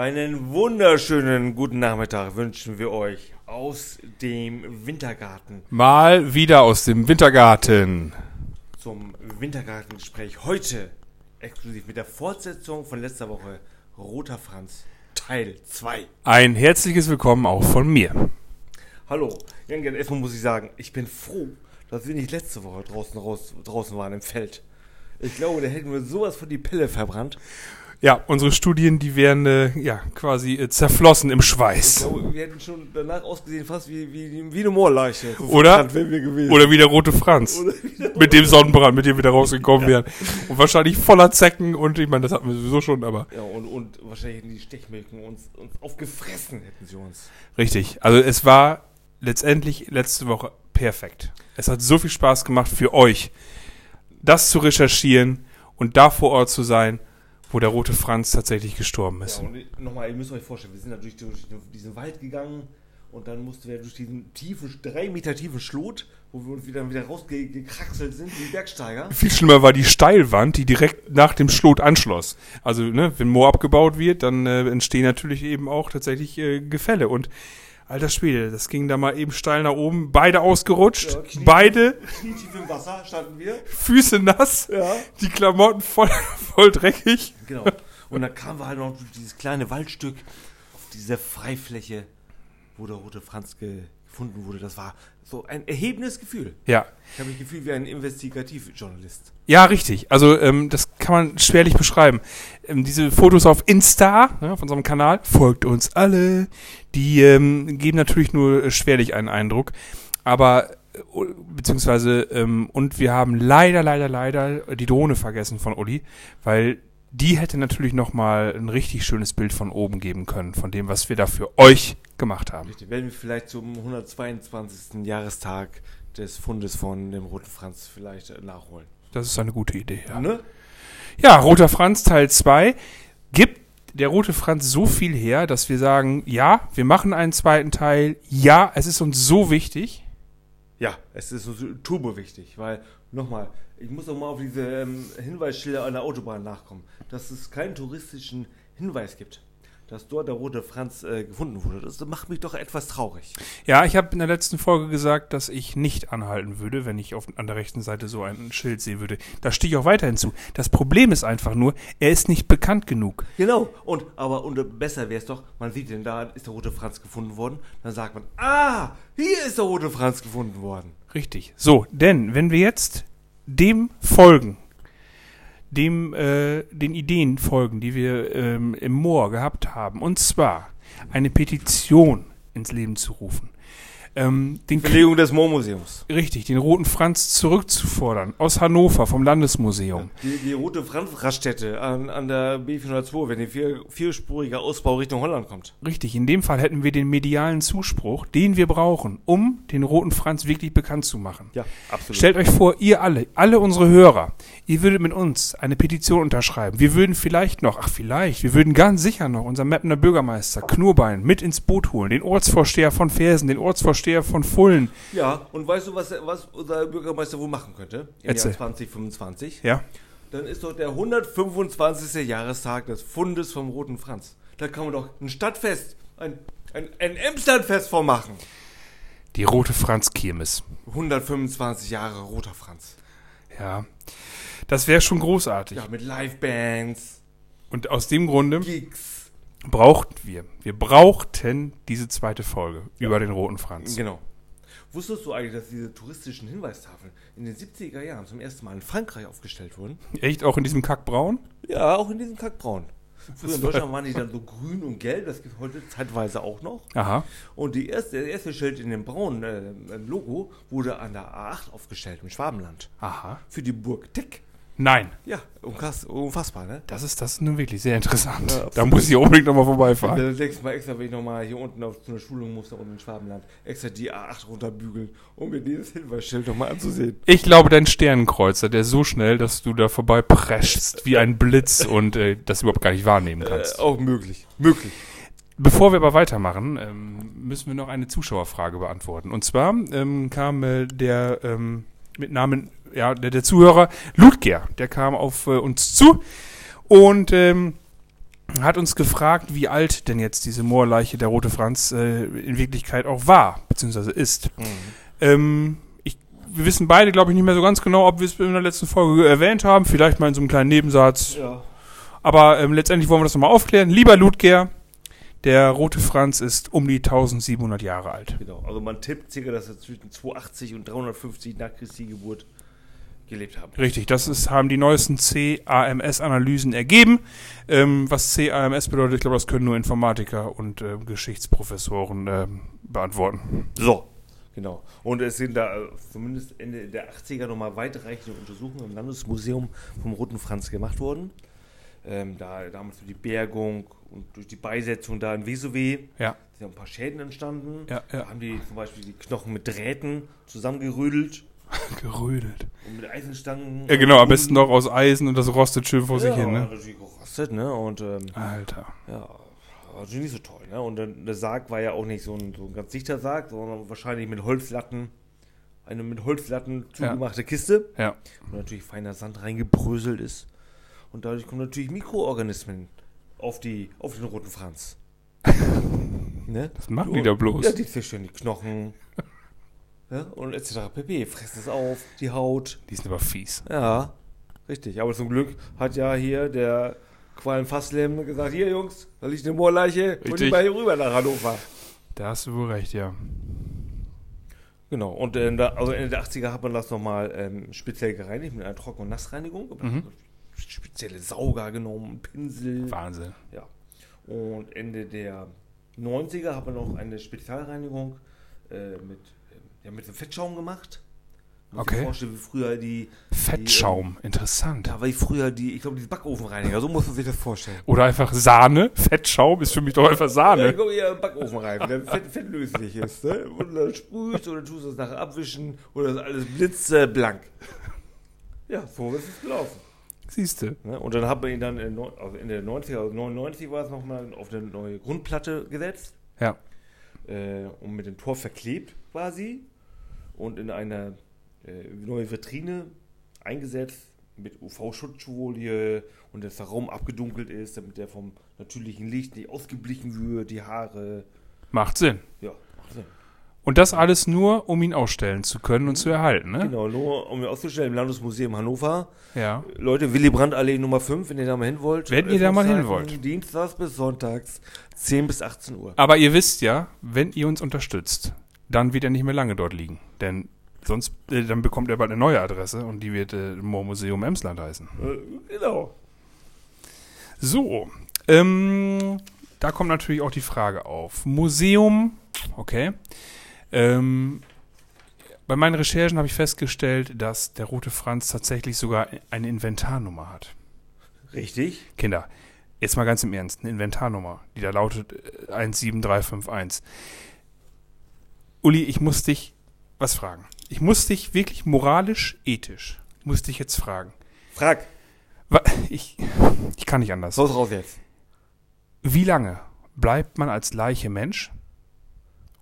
Einen wunderschönen guten Nachmittag wünschen wir euch aus dem Wintergarten Mal wieder aus dem Wintergarten. zum Wintergartengespräch. Heute exklusiv mit der Fortsetzung von letzter Woche Roter Franz Teil 2. Ein herzliches Willkommen auch von mir. Hallo, Jan, Gerd, erstmal muss ich sagen, ich bin froh, dass wir nicht letzte Woche draußen, raus, draußen waren im Feld. Ich glaube, da hätten wir sowas von die Pille verbrannt. Ja, unsere Studien, die wären äh, ja quasi äh, zerflossen im Ich Schweiß. glaube, wir hätten schon danach ausgesehen fast wie, wie, wie eine Moorleiche. So Oder? Oder wie der rote Franz. Wieder- Mit dem Sonnenbrand, mit dem wir da rausgekommen wären. Und wahrscheinlich voller Zecken und ich meine, das hatten wir sowieso schon, aber Ja, und, und wahrscheinlich hätten die Stechmilken uns, uns aufgefressen, hätten sie uns. richtig. Also es war letztendlich letzte Woche perfekt. Es hat so viel Spaß gemacht für euch, das zu recherchieren und da vor Ort zu sein, wo der rote Franz tatsächlich gestorben ist. Ja, und nochmal, ihr müsst euch vorstellen, wir sind natürlich durch diesen Wald gegangen und dann mussten wir durch diesen tiefen, drei Meter tiefen Schlot, wo wir uns wieder, wieder rausgekraxelt sind, wie Bergsteiger. Viel schlimmer war die Steilwand, die direkt nach dem Schlot anschloss. Also, ne, wenn Moor abgebaut wird, dann äh, entstehen natürlich eben auch tatsächlich äh, Gefälle. Und alter Schwede, das ging da mal eben steil nach oben, beide ausgerutscht, Ja, Knie- beide Knietief im Wasser standen wir. Füße nass, Ja. die Klamotten voll, voll dreckig. Genau. Und dann kamen wir halt noch dieses kleine Waldstück auf diese Freifläche, wo der rote Franz ge gefunden wurde. Das war so ein erhebendes Gefühl. Ja. Ich habe mich gefühlt wie ein Investigativjournalist. Ja, richtig. Also ähm, das kann man schwerlich beschreiben. Ähm, diese Fotos auf Insta, ne, auf unserem Kanal, folgt uns alle, die ähm, geben natürlich nur äh, schwerlich einen Eindruck. Aber, äh, beziehungsweise, ähm, und wir haben leider, leider, leider die Drohne vergessen von Uli, weil die hätte natürlich nochmal ein richtig schönes Bild von oben geben können, von dem, was wir da für euch gemacht haben. Richtig. Werden wir vielleicht zum 122. Jahrestag des Fundes von dem Roten Franz vielleicht nachholen. Das ist eine gute Idee, ja. Ne? Ja, Roter Franz Teil 2 gibt der Rote Franz so viel her, dass wir sagen, ja, wir machen einen zweiten Teil. Ja, es ist uns so wichtig. Ja, es ist so turbo wichtig, weil, nochmal, ich muss auch mal auf diese ähm, Hinweisschilder an der Autobahn nachkommen, dass es keinen touristischen Hinweis gibt, dass dort der Rote Franz äh, gefunden wurde. Das macht mich doch etwas traurig. Ja, ich habe in der letzten Folge gesagt, dass ich nicht anhalten würde, wenn ich auf, an der rechten Seite so ein Schild sehen würde. Da stehe ich auch weiterhin zu. Das Problem ist einfach nur, er ist nicht bekannt genug. Genau, und aber und besser wäre es doch, man sieht denn da ist der Rote Franz gefunden worden, dann sagt man, ah, hier ist der Rote Franz gefunden worden. Richtig. So, denn wenn wir jetzt dem folgen, dem äh, den Ideen folgen, die wir ähm, im Moor gehabt haben, und zwar eine Petition ins Leben zu rufen, ähm, den Verlegung des Moormuseums. richtig, den roten Franz zurückzufordern aus Hannover vom Landesmuseum. Die, die Rote Franz-Raststätte an, an der B402, wenn der vier, vierspurige Ausbau Richtung Holland kommt. Richtig, in dem Fall hätten wir den medialen Zuspruch, den wir brauchen, um den roten Franz wirklich bekannt zu machen. Ja, absolut. Stellt euch vor, ihr alle, alle unsere Hörer, ihr würdet mit uns eine Petition unterschreiben. Wir würden vielleicht noch, ach vielleicht, wir würden ganz sicher noch unseren Mappener Bürgermeister Knurbein mit ins Boot holen, den Ortsvorsteher von Fersen, den Ortsvorsteher von Fullen. Ja, und weißt du, was, was unser Bürgermeister wohl machen könnte? Im Erzähl. Jahr 2025? Ja, Dann ist doch der 125. Jahrestag des Fundes vom Roten Franz. Da kann man doch ein Stadtfest, ein, ein, ein Emslandfest vormachen. die rote Franz Kirmes. 125 Jahre Roter Franz. Ja, das wäre schon großartig. Ja, mit Livebands, Und aus dem Grunde Gigs. Brauchten wir, wir brauchten diese zweite Folge über den roten Franz. Genau. Wusstest du eigentlich, dass diese touristischen Hinweistafeln in den 70er Jahren zum ersten Mal in Frankreich aufgestellt wurden? Echt auch in diesem Kackbraun? Ja, auch in diesem Kackbraun. Früher in Deutschland waren die dann so grün und gelb, das gibt es heute zeitweise auch noch. Aha. Und die erste, der erste Schild in dem braunen äh, Logo wurde an der A8 aufgestellt, im Schwabenland. Aha. Für die Burg Tick. Nein. Ja, unfass, unfassbar, ne? Das ist das ist nun wirklich sehr interessant. Ja, da muss ich unbedingt nochmal vorbeifahren. Das nächste Mal extra, wenn ich nochmal hier unten auf zu einer Schulung muss, da unten in Schwabenland, extra die A8 runterbügeln, um mir dieses Hinweisschild nochmal anzusehen. Ich glaube, dein Sternenkreuzer, der ist so schnell, dass du da vorbei preschst wie ein Blitz und äh, das überhaupt gar nicht wahrnehmen Äh, kannst. auch möglich. Möglich. Bevor wir aber weitermachen, ähm, müssen wir noch eine Zuschauerfrage beantworten. Und zwar ähm, kam äh, der ähm, mit Namen, ja, der, der Zuhörer Ludger, der kam auf äh, uns zu und ähm, hat uns gefragt, wie alt denn jetzt diese Moorleiche der Rote Franz äh, in Wirklichkeit auch war, beziehungsweise ist. Ähm, ich, wir wissen beide, glaube ich, nicht mehr so ganz genau, ob wir es in der letzten Folge erwähnt haben. Vielleicht mal in so einem kleinen Nebensatz. Ja. Aber ähm, letztendlich wollen wir das nochmal aufklären. Lieber Ludger, der Rote Franz ist um die 1700 Jahre alt. Genau. Also man tippt circa, dass er zwischen 280 und 350 nach Christi Geburt gelebt haben. Richtig, das ist, haben die neuesten CAMS-Analysen ergeben. Ähm, was CAMS bedeutet, ich glaube, das können nur Informatiker und äh, Geschichtsprofessoren ähm, beantworten. So. Genau. Und es sind da äh, zumindest Ende der 80er nochmal weitreichende Untersuchungen im Landesmuseum vom Roten Franz gemacht worden. Ähm, da damals durch die Bergung und durch die Beisetzung da in Vesowe Ja, sind ein paar Schäden entstanden. Ja, ja. Da haben die zum Beispiel die Knochen mit Drähten zusammengerödelt gerödelt. und mit Eisenstangen. Ja, genau, am besten noch aus Eisen und das rostet schön vor sich ja, hin, ne? gerostet, ne? Und ähm, Alter. ja, war natürlich nicht so toll, ne? Und dann, der Sarg war ja auch nicht so ein, so ein ganz dichter Sarg, sondern wahrscheinlich mit Holzlatten, eine mit Holzlatten zugemachte Kiste. Ja. wo natürlich feiner Sand reingebröselt ist. Und dadurch kommen natürlich Mikroorganismen auf, die, auf den roten Franz. ne? Was machen die da bloß? Ja, die Fische, die Knochen. Ja, und etc. pp. Fressen es auf, die Haut. Die sind aber fies. Ja, richtig. Aber zum Glück hat ja hier der Qualm Fasslem gesagt: Hier, Jungs, da liegt eine Moorleiche. Und die mal hier rüber nach Hannover. Da hast du wohl recht, ja. Genau, und in der, also Ende der 80er hat man das nochmal ähm, speziell gereinigt mit einer Trocken- und Nassreinigung. Mhm. Spezielle Sauger genommen, Pinsel. Wahnsinn. Ja. Und Ende der 90er hat man noch eine Spezialreinigung äh, mit, ähm, ja, mit dem Fettschaum gemacht. Man Okay. sich vorstellen, wie früher die. Fettschaum, interessant. Da war ich früher die, ich glaube, die Backofenreiniger, so muss man sich das vorstellen. Oder einfach Sahne. Fettschaum ist für mich doch einfach Ja, Sahne. ich glaube, eher Backofen rein, der fett, fettlöslich ist. Ne? Und dann sprühst oder tust du es nachher abwischen oder ist alles blitzeblank. Ja, so ist es gelaufen. Siehste. Ne? Und dann hat man ihn dann in, also in der 90er, also 99 war es nochmal auf eine neue Grundplatte gesetzt Ja. äh, und mit dem Tor verklebt quasi und in eine äh, neue Vitrine eingesetzt mit UV-Schutzfolie und dass der Raum abgedunkelt ist, damit der vom natürlichen Licht nicht ausgeblichen wird, die Haare. Macht Sinn. Ja, macht Sinn. Und das alles nur, um ihn ausstellen zu können und zu erhalten, ne? Genau, nur um ihn auszustellen im Landesmuseum Hannover. Ja. Leute, Willy Brandt Allee Nummer 5, wenn ihr da mal hin wollt. Wenn ihr da mal hin wollt. Dienstags bis sonntags, 10 bis 18 Uhr. Aber ihr wisst ja, wenn ihr uns unterstützt, dann wird er nicht mehr lange dort liegen. Denn sonst, äh, dann bekommt er bald eine neue Adresse und die wird äh, Moormuseum Emsland heißen. Äh, genau. So, ähm, da kommt natürlich auch die Frage auf. Museum, okay. Ähm, bei meinen Recherchen habe ich festgestellt, dass der Rote Franz tatsächlich sogar eine Inventarnummer hat. Richtig. Kinder, jetzt mal ganz im Ernst, eine Inventarnummer, die da lautet äh, 17351. Uli, ich muss dich was fragen. Ich muss dich wirklich moralisch, ethisch, muss dich jetzt fragen. Frag. Ich, ich kann nicht anders. So ist raus jetzt. Wie lange bleibt man als Leiche Mensch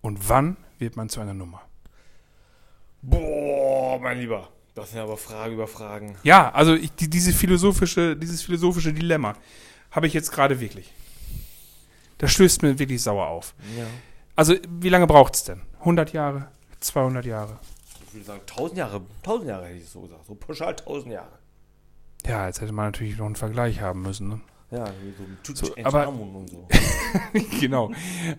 und wann wird man zu einer Nummer? Boah, mein Lieber. Das sind aber Fragen über Fragen. Ja, also ich, die, diese philosophische, dieses philosophische Dilemma habe ich jetzt gerade wirklich. Das stößt mir wirklich sauer auf. Ja. Also, wie lange braucht es denn? 100 Jahre? 200 Jahre? Ich würde sagen, 1000 Jahre. 1000 Jahre hätte ich so gesagt. So pauschal 1000 Jahre. Ja, jetzt hätte man natürlich noch einen Vergleich haben müssen. Ne? Ja, so mit So, Tutanchamun und so. genau.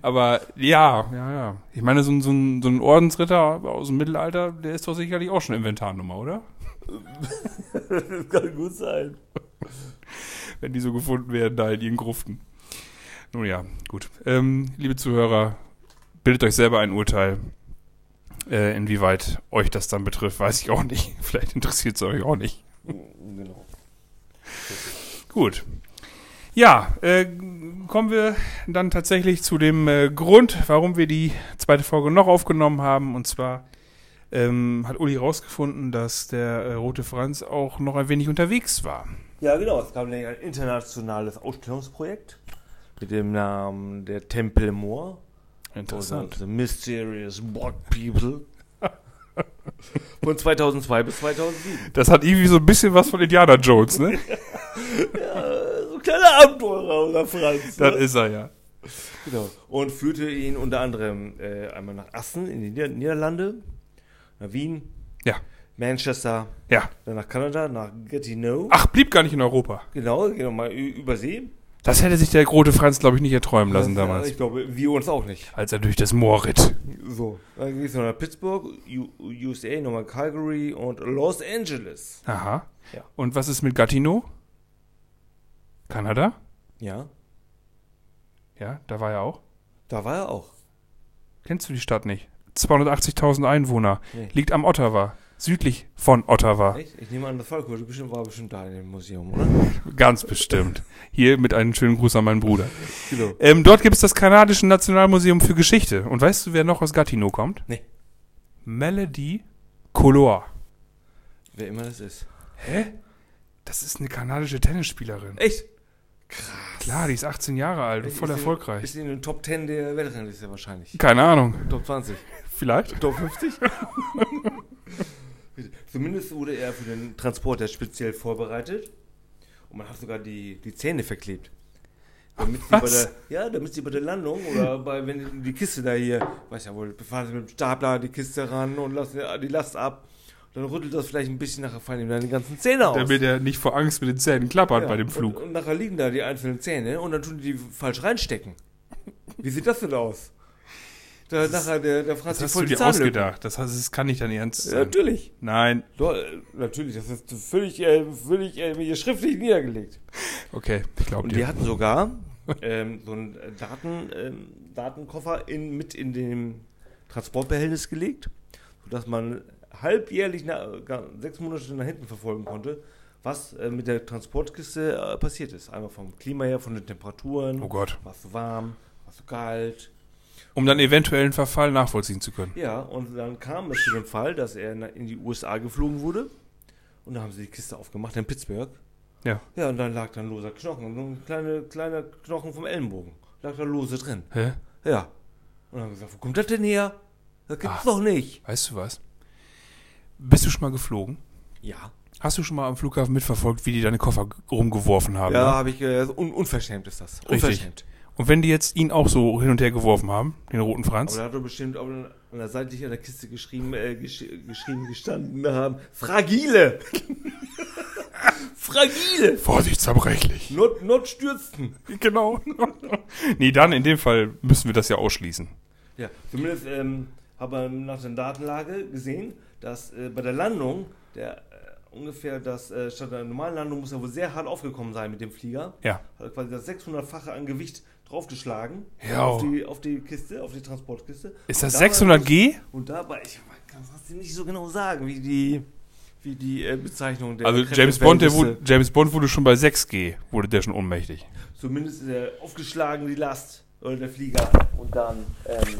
Aber ja, ja, ja. Ich meine, so, ein- so, ein, so ein Ordensritter aus dem Mittelalter, der ist doch sicherlich auch schon Inventarnummer, oder? das kann gut sein. wenn die so gefunden werden, da in ihren Gruften. Nun ja, gut. Ähm, liebe Zuhörer, bildet euch selber ein Urteil. Äh, inwieweit euch das dann betrifft, weiß ich auch nicht. Vielleicht interessiert es euch auch nicht. Genau. Gut. Ja, äh, kommen wir dann tatsächlich zu dem äh, Grund, warum wir die zweite Folge noch aufgenommen haben. Und zwar ähm, hat Uli rausgefunden, dass der äh, Rote Franz auch noch ein wenig unterwegs war. Ja, genau. Es gab nämlich ein internationales Ausstellungsprojekt mit dem Namen der Tempel Moor. Interessant. Oder The Mysterious Bog People. Von 2002 bis 2007. Das hat irgendwie so ein bisschen was von Indiana Jones, ne? Ja, so ein kleiner Abenteurer, unser Franz. Das ne? ist er ja. Genau. Und führte ihn unter anderem äh, einmal nach Assen in die Nieder Niederlande, nach Wien, Ja. Manchester, Ja. dann nach Kanada, nach Gatineau. Ach, blieb gar nicht in Europa. Genau, genau mal über See. Das hätte sich der große Franz, glaube ich, nicht erträumen lassen Das, damals. Ich glaube, wir uns auch nicht. Als er durch das Moor ritt. So, dann ging es noch nach Pittsburgh, USA, nochmal Calgary und Los Angeles. Aha. Ja. Und was ist mit Gatineau? Kanada? Ja, Ja, da war er auch. da war er auch. Kennst du die Stadt nicht? 280.000 Einwohner. Nee. Liegt am Ottawa. Südlich von Ottawa. Echt? Ich nehme an, das bestimmt, war bestimmt da in dem Museum, oder? Ganz bestimmt. Hier mit einem schönen Gruß an meinen Bruder. Genau. Ähm, dort gibt es das kanadische Nationalmuseum für Geschichte. Und weißt du, wer noch aus Gatineau kommt? Nee. Melody Color. Wer immer das ist. Hä? Das ist eine kanadische Tennisspielerin. Echt? Klar, die ist 18 Jahre alt und voll Ist die- erfolgreich. Ist in den Top 10 der Weltrangliste wahrscheinlich. Keine Ahnung. Top 20. Vielleicht? Top 50? Zumindest wurde er für den Transport ja speziell vorbereitet. Und man hat sogar die, die Zähne verklebt. Damit sie, bei Was? der, ja, damit sie bei der Landung oder bei, wenn die Kiste da hier, weiß ja wohl, befahren sie mit dem Stapler die Kiste ran und lassen die Last ab. Dann rüttelt das vielleicht ein bisschen, nachher fallen ihm dann die ganzen Zähne aus. Damit er nicht vor Angst mit den Zähnen klappert Ja, bei dem Und, Flug. und nachher liegen da die einzelnen Zähne und dann tun die die falsch reinstecken. Wie sieht das denn aus? Da nachher der, der Franz Das hast voll du dir ausgedacht. Das, heißt, das kann nicht dein Ernst Ja, sein. natürlich. Nein. Doch, äh, natürlich, das ist völlig, äh, völlig äh, hier schriftlich niedergelegt. Okay, ich glaube Und dir. die hatten sogar ähm, so einen äh, Daten, ähm, Datenkoffer in, mit in dem Transportbehältnis gelegt, sodass man halbjährlich, na, gar sechs Monate nach hinten verfolgen konnte, was äh, mit der Transportkiste äh, passiert ist. Einmal vom Klima her, von den Temperaturen, Oh Gott. war es so warm, war es so kalt. Um dann eventuellen Verfall nachvollziehen zu können. Ja, und dann kam es zu dem Fall, dass er in die USA geflogen wurde. Und da haben sie die Kiste aufgemacht in Pittsburgh. Ja. Ja, und dann lag da ein loser Knochen. Ein kleiner, kleiner Knochen vom Ellenbogen. Lag da lose drin. Hä? Ja. Und dann haben wir gesagt, wo kommt das denn her? Das gibt's Ah. doch nicht. Weißt du was? Bist du schon mal geflogen? Ja. Hast du schon mal am Flughafen mitverfolgt, wie die deine Koffer rumgeworfen haben? Ja, ne? habe ich, äh, un unverschämt ist das. Richtig. Unverschämt. Und wenn die jetzt ihn auch so hin und her geworfen haben, den roten Aber Franz, da hat er bestimmt auch an der Seite an der Kiste geschrieben, äh, gesch geschrieben gestanden haben, fragile. fragile. Vorsicht, zerbrechlich. Not, not stürzen. Genau. nee, dann in dem Fall müssen wir das ja ausschließen. Ja, zumindest ähm, hat man nach der Datenlage gesehen, dass äh, bei der Landung der äh, ungefähr das äh, statt der normalen Landung muss er wohl sehr hart aufgekommen sein mit dem Flieger. Ja. Hat quasi das 600-fache an Gewicht draufgeschlagen Ja. auf, die, auf die Kiste, auf die Transportkiste. Ist das dabei 600G? muss- Und dabei, ich kann es nicht so genau sagen, wie die, wie die äh, Bezeichnung der Also James Bond, der wurde, Kräfteverhältnisse- James Bond wurde schon bei 6G, wurde der schon ohnmächtig. Zumindest ist er aufgeschlagen, die Last, oder der Flieger. Und dann, ähm,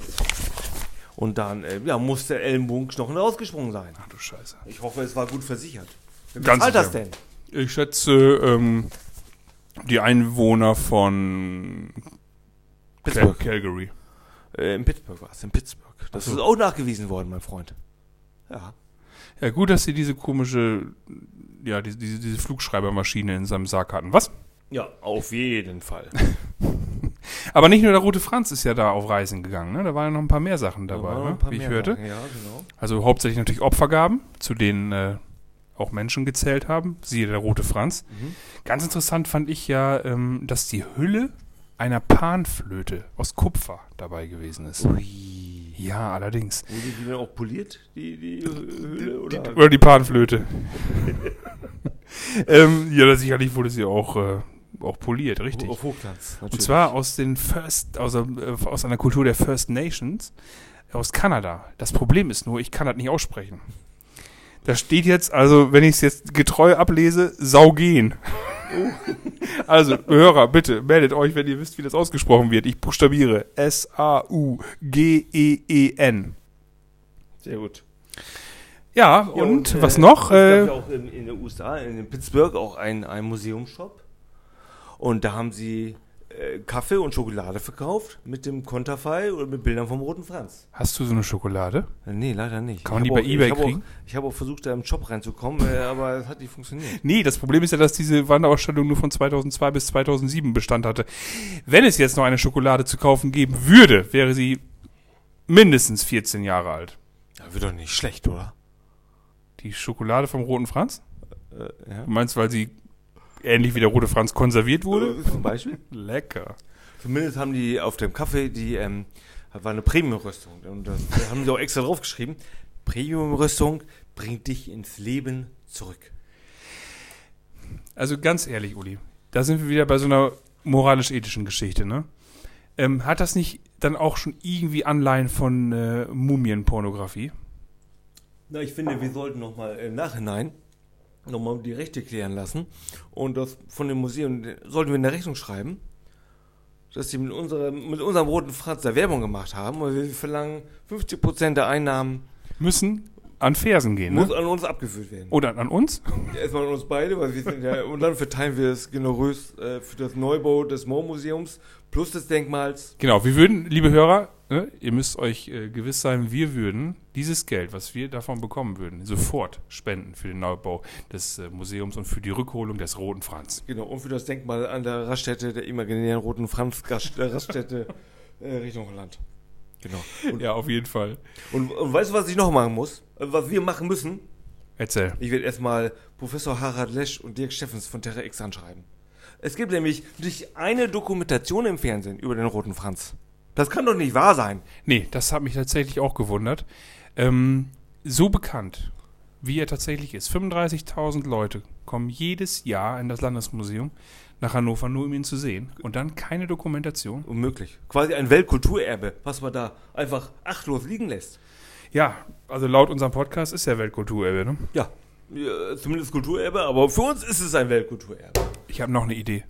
und dann, äh, ja, muss der Ellenbogenknochen rausgesprungen sein. Ach du Scheiße. Ich hoffe, es war gut versichert. Wie Ganz zahlt das denn? Ich schätze, ähm, die Einwohner von Cal Calgary. Äh, in Pittsburgh war es, in Pittsburgh. Das so. ist auch nachgewiesen worden, mein Freund. Ja. Ja, gut, dass sie diese komische, ja, diese, diese, diese Flugschreibermaschine in seinem Sarg hatten. Was? Ja, auf jeden Fall. Aber nicht nur der Rote Franz ist ja da auf Reisen gegangen, ne? Da waren ja noch ein paar mehr Sachen Da dabei, ne? wie ich hörte. Sachen. Ja, genau. Also hauptsächlich natürlich Opfergaben, zu denen äh, auch Menschen gezählt haben. Siehe der Rote Franz. Mhm. Ganz interessant fand ich ja, ähm, dass die Hülle einer Panflöte aus Kupfer dabei gewesen ist. Ui. Ja, allerdings. Wurde die denn auch poliert, die, die Hülle? Oder? Die, oder die Panflöte. ähm, ja, sicherlich wurde sie auch, äh, auch poliert, richtig. Auf Hochglanz, Und natürlich. zwar aus den First, aus, äh, aus einer Kultur der First Nations aus Kanada. Das Problem ist nur, ich kann das nicht aussprechen. Da steht jetzt, also wenn ich es jetzt getreu ablese, Also, Hörer, bitte meldet euch, wenn ihr wisst, wie das ausgesprochen wird. Ich buchstabiere S-A-U-G-E-E-N. Sehr gut. Ja, Ja, und, äh, was noch? Äh, ja auch in, in den USA, in Pittsburgh, auch ein, ein Museumsshop. Und da haben sie Kaffee und Schokolade verkauft mit dem Konterfei oder mit Bildern vom Roten Franz. Hast du so eine Schokolade? Äh, Nee, leider nicht. Kann man die bei auch- eBay ich kriegen? Auch, ich habe auch versucht, da im Shop reinzukommen, äh, aber es hat nicht funktioniert. Nee, das Problem ist ja, dass diese Wanderausstellung nur von 2002 bis 2007 Bestand hatte. Wenn es jetzt noch eine Schokolade zu kaufen geben würde, wäre sie mindestens 14 Jahre alt. Ja, wird doch nicht schlecht, oder? Die Schokolade vom Roten Franz? Äh, ja. Du meinst, weil sie ähnlich wie der Rote Franz konserviert wurde? Äh, Zum Beispiel? Lecker. Zumindest haben die auf dem Kaffee, die ähm, war eine Premium-Rüstung. Und das da haben sie auch extra draufgeschrieben. Premium-Rüstung bringt dich ins Leben zurück. Also ganz ehrlich, Uli, da sind wir wieder bei so einer moralisch-ethischen Geschichte, ne? Ähm, hat das nicht dann auch schon irgendwie Anleihen von äh, Mumienpornografie? Na, ich finde, wir sollten nochmal im Nachhinein nochmal die Rechte klären lassen. Und das von dem Museum sollten wir in der Rechnung schreiben, dass sie mit, unserem mit unserem roten Franz da Werbung gemacht haben. Und wir verlangen 50% der Einnahmen Müssen an Fersen gehen, muss ne? an uns abgeführt werden. Oder an uns? Erstmal an uns beide, weil wir sind ja, und dann verteilen wir es generös äh, für das Neubau des Moormuseums plus des Denkmals. Genau, wir würden, liebe Hörer, ne, ihr müsst euch äh, gewiss sein, wir würden dieses Geld, was wir davon bekommen würden, sofort spenden für den Neubau des äh, Museums und für die Rückholung des Roten Franz. Genau, und für das Denkmal an der Raststätte, der imaginären roten Franz Gast- äh, Raststätte äh, Richtung Holland. Genau. Und, Ja, auf jeden Fall. und, und weißt du, was ich noch machen muss? Äh, Was wir machen müssen? Erzähl. Ich werde erstmal Professor Harald Lesch und Dirk Steffens von Terra X anschreiben. Es gibt nämlich nicht eine Dokumentation im Fernsehen über den roten Franz. Das kann doch nicht wahr sein. Nee, das hat mich tatsächlich auch gewundert. Ähm, so bekannt, wie er tatsächlich ist. 35.000 Leute kommen jedes Jahr in das Landesmuseum nach Hannover, nur um ihn zu sehen. Und dann keine Dokumentation. Unmöglich. Quasi ein Weltkulturerbe, was man da einfach achtlos liegen lässt. Ja, also laut unserem Podcast ist er Weltkulturerbe. Ne? Ja, ja, zumindest Kulturerbe, aber für uns ist es ein Weltkulturerbe. Ich habe noch eine Idee.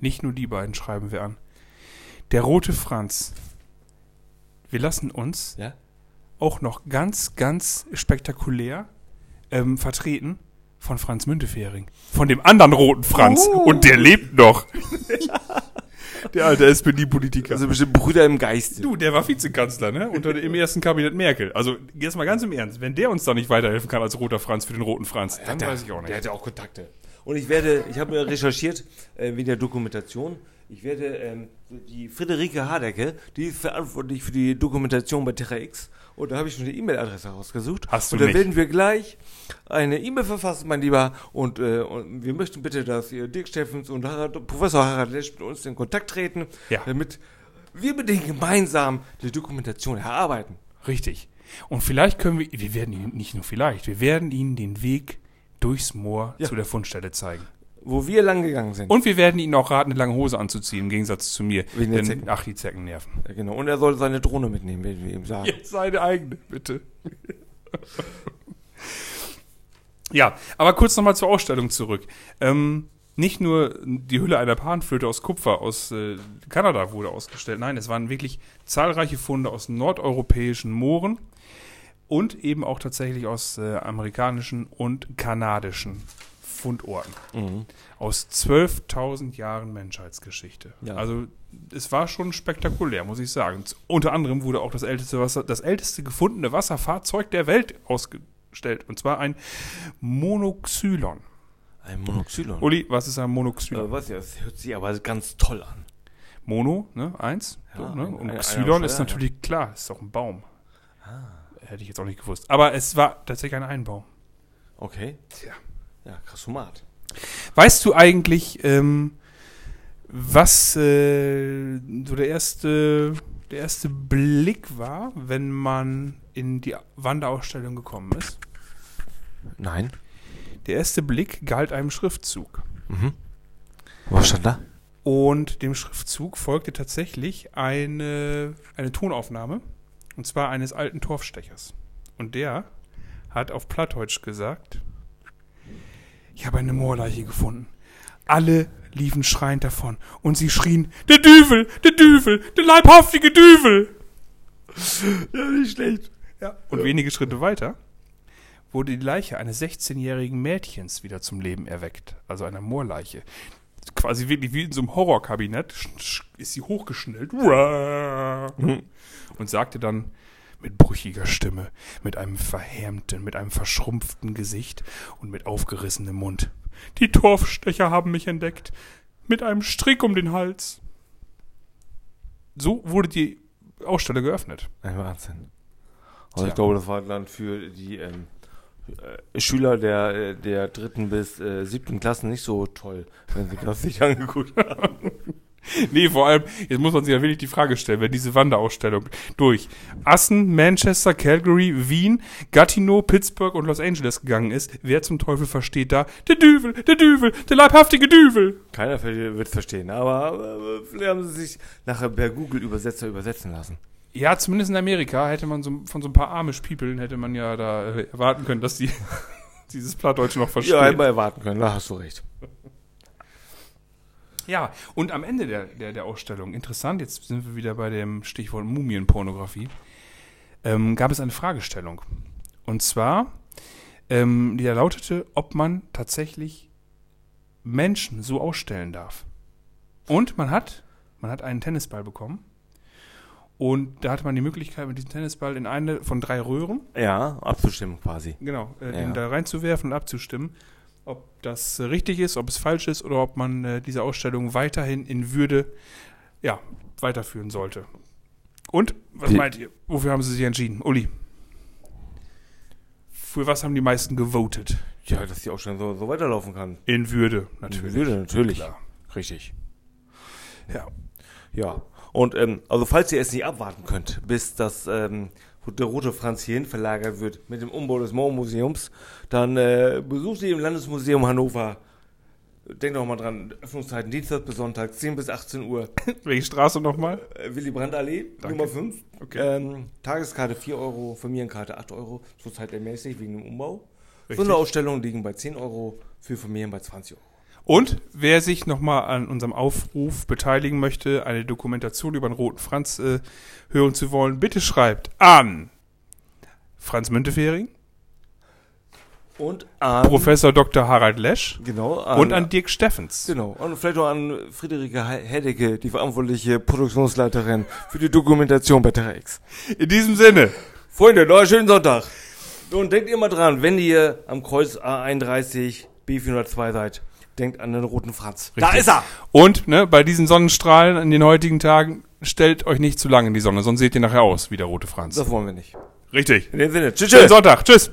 Nicht nur die beiden schreiben wir an. Der rote Franz. Wir lassen uns Ja? auch noch ganz, ganz spektakulär ähm, vertreten von Franz Müntefering. Von dem anderen roten Franz. Oh. Und der lebt noch. der alte SPD-Politiker. Also bestimmt Brüder im Geiste. du, der war Vizekanzler, ne? Unter dem ersten Kabinett Merkel. Also, jetzt mal ganz im Ernst. Wenn der uns da nicht weiterhelfen kann als roter Franz für den roten Franz, dann der, weiß ich auch nicht. Der hat ja auch Kontakte. Und ich werde, ich habe mir recherchiert, äh, wegen der Dokumentation. Ich werde ähm, die Friederike Hardecke, die ist verantwortlich für die Dokumentation bei Terra X. Und da habe ich schon die E-Mail-Adresse rausgesucht. Hast du Und da nicht. werden wir gleich eine E-Mail verfassen, mein Lieber. Und, äh, und wir möchten bitte, dass ihr Dirk Steffens und Harald, Professor Harald Lesch mit uns in Kontakt treten, Ja. damit wir mit denen gemeinsam die Dokumentation erarbeiten. Richtig. Und vielleicht können wir, wir werden Ihnen, nicht nur vielleicht, wir werden Ihnen den Weg durchs Moor Ja. zu der Fundstelle zeigen. Wo wir lang gegangen sind. Und wir werden Ihnen auch raten, eine lange Hose anzuziehen, im Gegensatz zu mir. Wegen der Denn, Zecken. ach, die Zecken nerven. Ja, genau. Und er soll seine Drohne mitnehmen, werden wir ihm sagen. Jetzt seine eigene, bitte. ja, aber kurz nochmal zur Ausstellung zurück. Ähm, nicht nur die Hülle einer Panflöte aus Kupfer aus äh, Kanada wurde ausgestellt. Nein, es waren wirklich zahlreiche Funde aus nordeuropäischen Mooren und eben auch tatsächlich aus äh, amerikanischen und kanadischen Fundorten. Mhm. Aus 12.000 Jahren Menschheitsgeschichte. Ja. Also es war schon spektakulär, muss ich sagen. Unter anderem wurde auch das älteste, Wasser, das älteste gefundene Wasserfahrzeug der Welt ausgestellt. Und zwar ein Monoxylon. Ein Monoxylon. Uli, was ist ein Monoxylon? äh, was ja, das hört sich aber ganz toll an. Mono, ne? Eins. Ja, so, ne? Und ein- Xylon ist natürlich klar, ist doch ein Baum. Hätte ich jetzt auch nicht gewusst. Aber es war tatsächlich ein Einbaum. Okay. Tja. Ja, krassomat. Weißt du eigentlich, ähm, was äh, so der erste, der erste Blick war, wenn man in die Wanderausstellung gekommen ist? Nein. Der erste Blick galt einem Schriftzug. Mhm. Was stand da? Und dem Schriftzug folgte tatsächlich eine, eine Tonaufnahme, und zwar eines alten Torfstechers. Und der hat auf Plattdeutsch gesagt, ich habe eine Moorleiche gefunden. Alle liefen schreiend davon und sie schrien, der Düvel, der Düvel, der leibhaftige Düvel. Ja, nicht schlecht. Ja. Und wenige Schritte weiter wurde die Leiche eines 16-jährigen Mädchens wieder zum Leben erweckt, also einer Moorleiche. quasi wirklich wie in so einem Horrorkabinett, ist sie hochgeschnellt und sagte dann mit brüchiger Stimme, mit einem verhärmten, mit einem verschrumpften Gesicht und mit aufgerissenem Mund. Die Torfstecher haben mich entdeckt, mit einem Strick um den Hals. So wurde die Ausstellung geöffnet. Ein Wahnsinn. Also Tja. ich glaube, das war dann für die ähm, äh, Schüler der, äh, der dritten bis äh, siebten Klassen nicht so toll, wenn sie das sich angeguckt haben. Nee, vor allem, jetzt muss man sich ja wirklich die Frage stellen, wenn diese Wanderausstellung durch Assen, Manchester, Calgary, Wien, Gatineau, Pittsburgh und Los Angeles gegangen ist, wer zum Teufel versteht da, der Düvel, der Düvel, der leibhaftige Düvel. Keiner wird es verstehen, aber äh, vielleicht haben sie sich nachher per Google-Übersetzer übersetzen lassen. Ja, zumindest in Amerika hätte man so, von so ein paar Amish-People hätte man ja da äh, erwarten können, dass die dieses Plattdeutsch noch verstehen. Ja, wir erwarten können, da hast du recht. Ja, und am Ende der, der, der Ausstellung, interessant, jetzt sind wir wieder bei dem Stichwort Mumienpornografie, ähm, gab es eine Fragestellung. Und zwar, ähm, die da lautete, ob man tatsächlich Menschen so ausstellen darf. Und man hat, man hat einen Tennisball bekommen. Und da hatte man die Möglichkeit, mit diesem Tennisball in eine von drei Röhren, Ja, abzustimmen quasi. genau, äh, Ja. den da reinzuwerfen und abzustimmen, ob das äh, richtig ist, ob es falsch ist oder ob man äh, diese Ausstellung weiterhin in Würde ja, weiterführen sollte. Und, was Die- meint ihr? Wofür haben sie sich entschieden? Uli? Für was haben die meisten gewotet? Ja, dass die Ausstellung so, so weiterlaufen kann. In Würde, natürlich. Würde, natürlich. Klar. Richtig. Ja. Ja. Und ähm, also falls ihr es nicht abwarten könnt, bis das ähm, der Rote Franz hierhin verlagert wird mit dem Umbau des Mauermuseums, dann äh, besucht ihr im Landesmuseum Hannover. Denkt doch mal dran, Öffnungszeiten Dienstag bis Sonntag, 10 bis 18 Uhr. Welche Straße nochmal? Äh, Willy Brandt Allee, Danke. Nummer 5. Okay. Ähm, Tageskarte 4 Euro, Familienkarte 8 Euro, zurzeit ermäßigt wegen dem Umbau. Richtig. Sonderausstellungen liegen bei 10 Euro, für Familien bei 20 Euro. Und wer sich nochmal an unserem Aufruf beteiligen möchte, eine Dokumentation über den Roten Franz äh, hören zu wollen, bitte schreibt an Franz Müntefering, Und an, Professor Dr. Harald Lesch genau, an, und an Dirk Steffens. Genau, und vielleicht auch an Friederike He- Heddecke, die verantwortliche Produktionsleiterin für die Dokumentation bei Terra X. In diesem Sinne, Freunde, noch einen schönen Sonntag. Und denkt immer dran, wenn ihr am Kreuz A31 B402 seid, denkt an den roten Franz. Da Richtig. ist er! und ne, bei diesen Sonnenstrahlen in den heutigen Tagen, stellt euch nicht zu lange in die Sonne, sonst seht ihr nachher aus wie der Rote Franz. Das wollen wir nicht. Richtig. In dem Sinne, tschüss, Schönen tschüss. Sonntag. Tschüss.